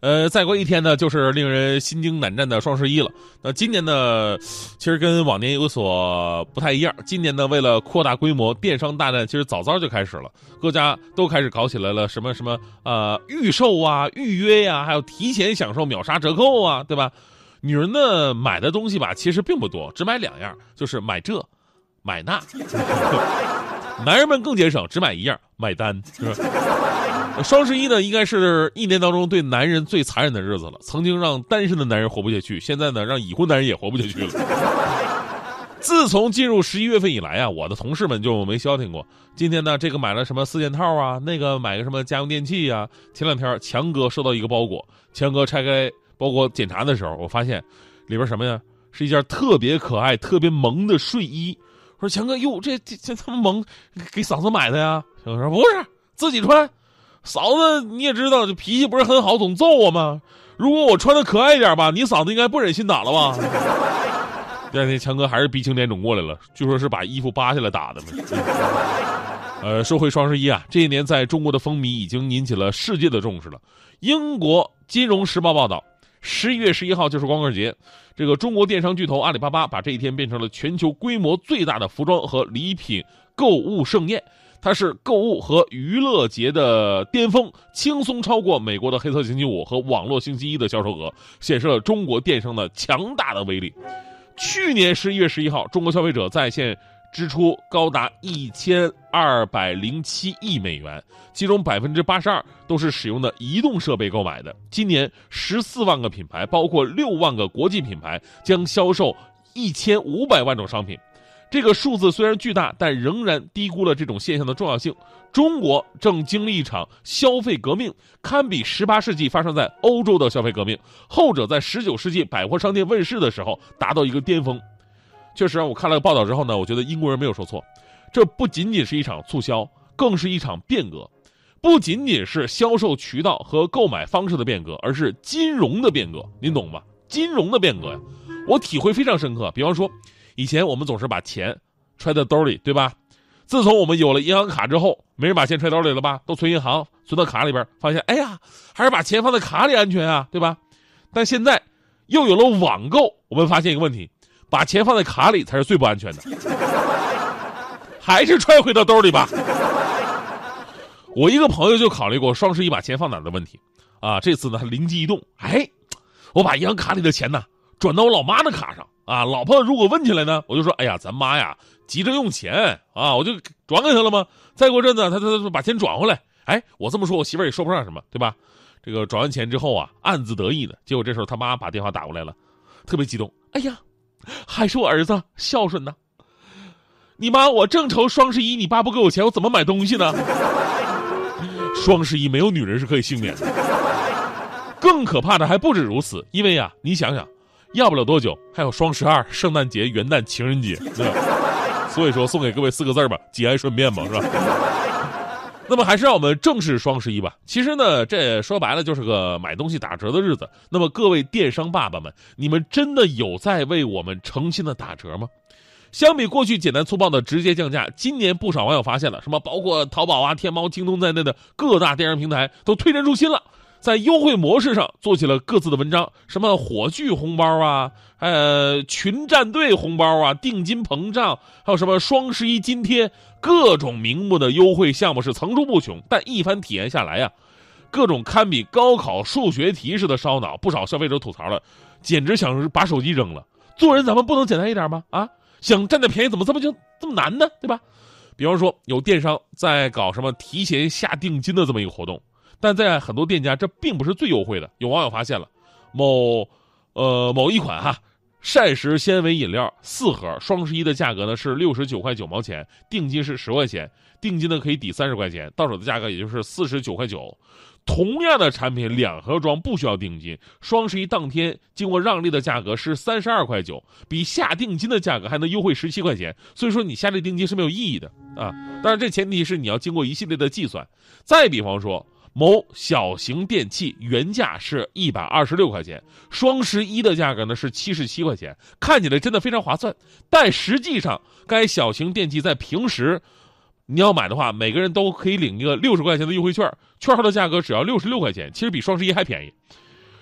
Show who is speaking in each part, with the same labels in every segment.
Speaker 1: 呃，再过一天呢，就是令人心惊胆战的双十一了。那今年呢，其实跟往年有所不太一样。今年呢，为了扩大规模，电商大战其实早早就开始了，各家都开始搞起来了，什么什么呃预售啊、预约呀、还有提前享受秒杀折扣啊，对吧？女人呢买的东西吧，其实并不多，只买两样，就是买这，买那。男人们更节省，只买一样，买单。是吧？双十一呢，应该是一年当中对男人最残忍的日子了。曾经让单身的男人活不下去，现在呢，让已婚男人也活不下去了。自从进入十一月份以来啊，我的同事们就没消停过。今天呢，这个买了什么四件套啊，那个买个什么家用电器啊。前两天强哥收到一个包裹，强哥拆开包裹检查的时候，我发现里边什么呀？是一件特别可爱、特别萌的睡衣。我说强哥，哟，这这这这么萌，给嫂子买的呀？强哥说不是，自己穿。嫂子你也知道，这脾气不是很好，总揍我吗？如果我穿的可爱一点吧，你嫂子应该不忍心打了吧？第二天强哥还是鼻青脸肿过来了，据说是把衣服扒下来打的嘛。呃，说回双十一啊，这一年在中国的风靡已经引起了世界的重视了。英国金融时报报道，十一月十一号就是光棍节，这个中国电商巨头阿里巴巴把这一天变成了全球规模最大的服装和礼品购物盛宴。它是购物和娱乐节的巅峰，轻松超过美国的黑色星期五和网络星期一的销售额，显示了中国电商的强大的威力。去年十一月十一号，中国消费者在线支出高达一千二百零七亿美元，其中百分之八十二都是使用的移动设备购买的。今年十四万个品牌，包括六万个国际品牌，将销售一千五百万种商品。这个数字虽然巨大，但仍然低估了这种现象的重要性。中国正经历一场消费革命，堪比十八世纪发生在欧洲的消费革命，后者在十九世纪百货商店问世的时候达到一个巅峰。确实，我看了报道之后呢，我觉得英国人没有说错，这不仅仅是一场促销，更是一场变革，不仅仅是销售渠道和购买方式的变革，而是金融的变革。您懂吗？金融的变革呀，我体会非常深刻。比方说。以前我们总是把钱揣在兜里，对吧？自从我们有了银行卡之后，没人把钱揣兜里了吧？都存银行，存到卡里边，发现哎呀，还是把钱放在卡里安全啊，对吧？但现在又有了网购，我们发现一个问题：把钱放在卡里才是最不安全的，还是揣回到兜里吧。我一个朋友就考虑过双十一把钱放哪的问题，啊，这次呢他灵机一动，哎，我把银行卡里的钱呢转到我老妈的卡上。啊，老婆如果问起来呢，我就说，哎呀，咱妈呀急着用钱啊，我就转给她了吗？再过阵子，她她把钱转回来，哎，我这么说，我媳妇也说不上什么，对吧？这个转完钱之后啊，暗自得意的，结果这时候他妈把电话打过来了，特别激动，哎呀，还是我儿子孝顺呢。你妈，我正愁双十一你爸不给我钱，我怎么买东西呢？双十一没有女人是可以幸免的。更可怕的还不止如此，因为呀，你想想。要不了多久，还有双十二、圣诞节、元旦、情人节，所以说送给各位四个字吧：节哀顺变嘛，是吧？那么还是让我们正视双十一吧。其实呢，这说白了就是个买东西打折的日子。那么各位电商爸爸们，你们真的有在为我们诚心的打折吗？相比过去简单粗暴的直接降价，今年不少网友发现了，什么包括淘宝啊、天猫、京东在内的各大电商平台都推陈出新了。在优惠模式上做起了各自的文章，什么火炬红包啊，呃，群战队红包啊，定金膨胀，还有什么双十一津贴，各种名目的优惠项目是层出不穷。但一番体验下来呀，各种堪比高考数学题似的烧脑，不少消费者吐槽了，简直想把手机扔了。做人咱们不能简单一点吗？啊，想占点便宜怎么这么就这么难呢？对吧？比方说有电商在搞什么提前下定金的这么一个活动。但在很多店家，这并不是最优惠的。有网友发现了，某，呃，某一款哈，膳食纤维饮料四盒，双十一的价格呢是六十九块九毛钱，定金是十块钱，定金呢可以抵三十块钱，到手的价格也就是四十九块九。同样的产品两盒装不需要定金，双十一当天经过让利的价格是三十二块九，比下定金的价格还能优惠十七块钱。所以说你下这定金是没有意义的啊！当然这前提是你要经过一系列的计算。再比方说。某小型电器原价是一百二十六块钱，双十一的价格呢是七十七块钱，看起来真的非常划算。但实际上，该小型电器在平时，你要买的话，每个人都可以领一个六十块钱的优惠券，券号的价格只要六十六块钱，其实比双十一还便宜。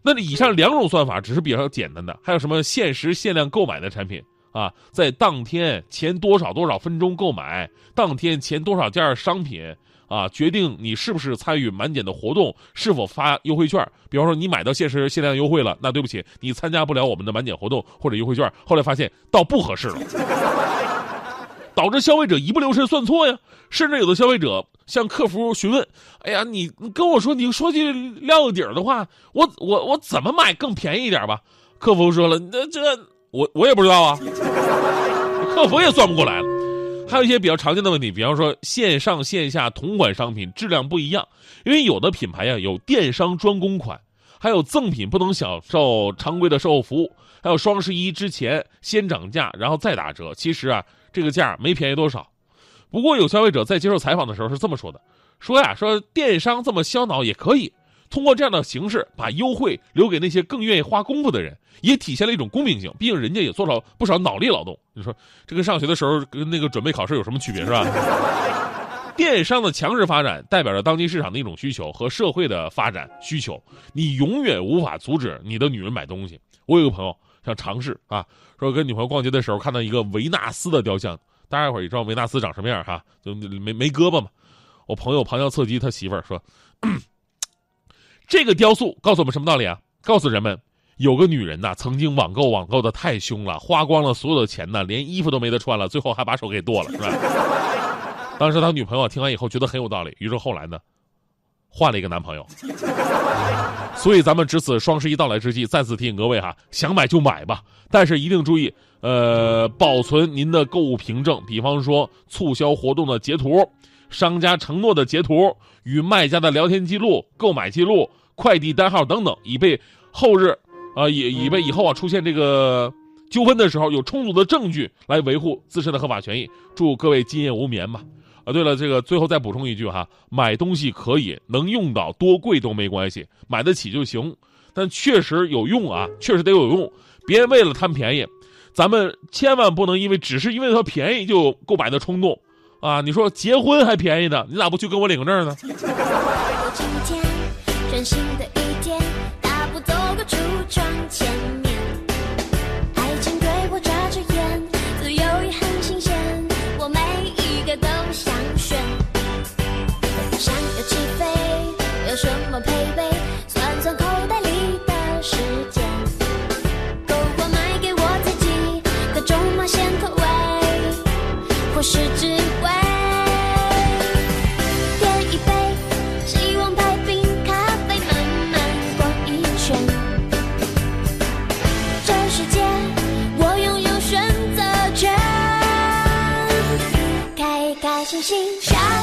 Speaker 1: 那以上两种算法只是比较简单的，还有什么限时限量购买的产品啊，在当天前多少多少分钟购买，当天前多少件商品。啊，决定你是不是参与满减的活动，是否发优惠券。比方说，你买到限时限量优惠了，那对不起，你参加不了我们的满减活动或者优惠券。后来发现倒不合适了，导致消费者一不留神算错呀。甚至有的消费者向客服询问：“哎呀，你跟我说，你说句撂个底儿的话，我我我怎么买更便宜一点吧？”客服说了：“那这我我也不知道啊，客服也算不过来了。”还有一些比较常见的问题，比方说线上线下同款商品质量不一样，因为有的品牌呀有电商专供款，还有赠品不能享受常规的售后服务，还有双十一之前先涨价然后再打折，其实啊这个价没便宜多少。不过有消费者在接受采访的时候是这么说的，说呀说电商这么销脑也可以。通过这样的形式，把优惠留给那些更愿意花功夫的人，也体现了一种公平性。毕竟人家也做了不少脑力劳动。你说，这跟上学的时候跟那个准备考试有什么区别，是吧？电商的强势发展，代表着当今市场的一种需求和社会的发展需求。你永远无法阻止你的女人买东西。我有个朋友想尝试啊，说跟女朋友逛街的时候看到一个维纳斯的雕像，大家伙也知道维纳斯长什么样哈，就没没胳膊嘛。我朋友旁敲侧击他媳妇儿说。这个雕塑告诉我们什么道理啊？告诉人们，有个女人呐，曾经网购网购的太凶了，花光了所有的钱呢，连衣服都没得穿了，最后还把手给剁了，是吧？当时他女朋友听完以后觉得很有道理，于是后来呢，换了一个男朋友。所以咱们值此双十一到来之际，再次提醒各位哈，想买就买吧，但是一定注意，呃，保存您的购物凭证，比方说促销活动的截图。商家承诺的截图与卖家的聊天记录、购买记录、快递单号等等，以备后日，啊，以以备以后啊出现这个纠纷的时候有充足的证据来维护自身的合法权益。祝各位今夜无眠吧！啊，对了，这个最后再补充一句哈，买东西可以能用到多贵都没关系，买得起就行，但确实有用啊，确实得有用，别为了贪便宜，咱们千万不能因为只是因为它便宜就购买的冲动。啊，你说结婚还便宜呢，你咋不去跟我领个证呢？
Speaker 2: 星星，下，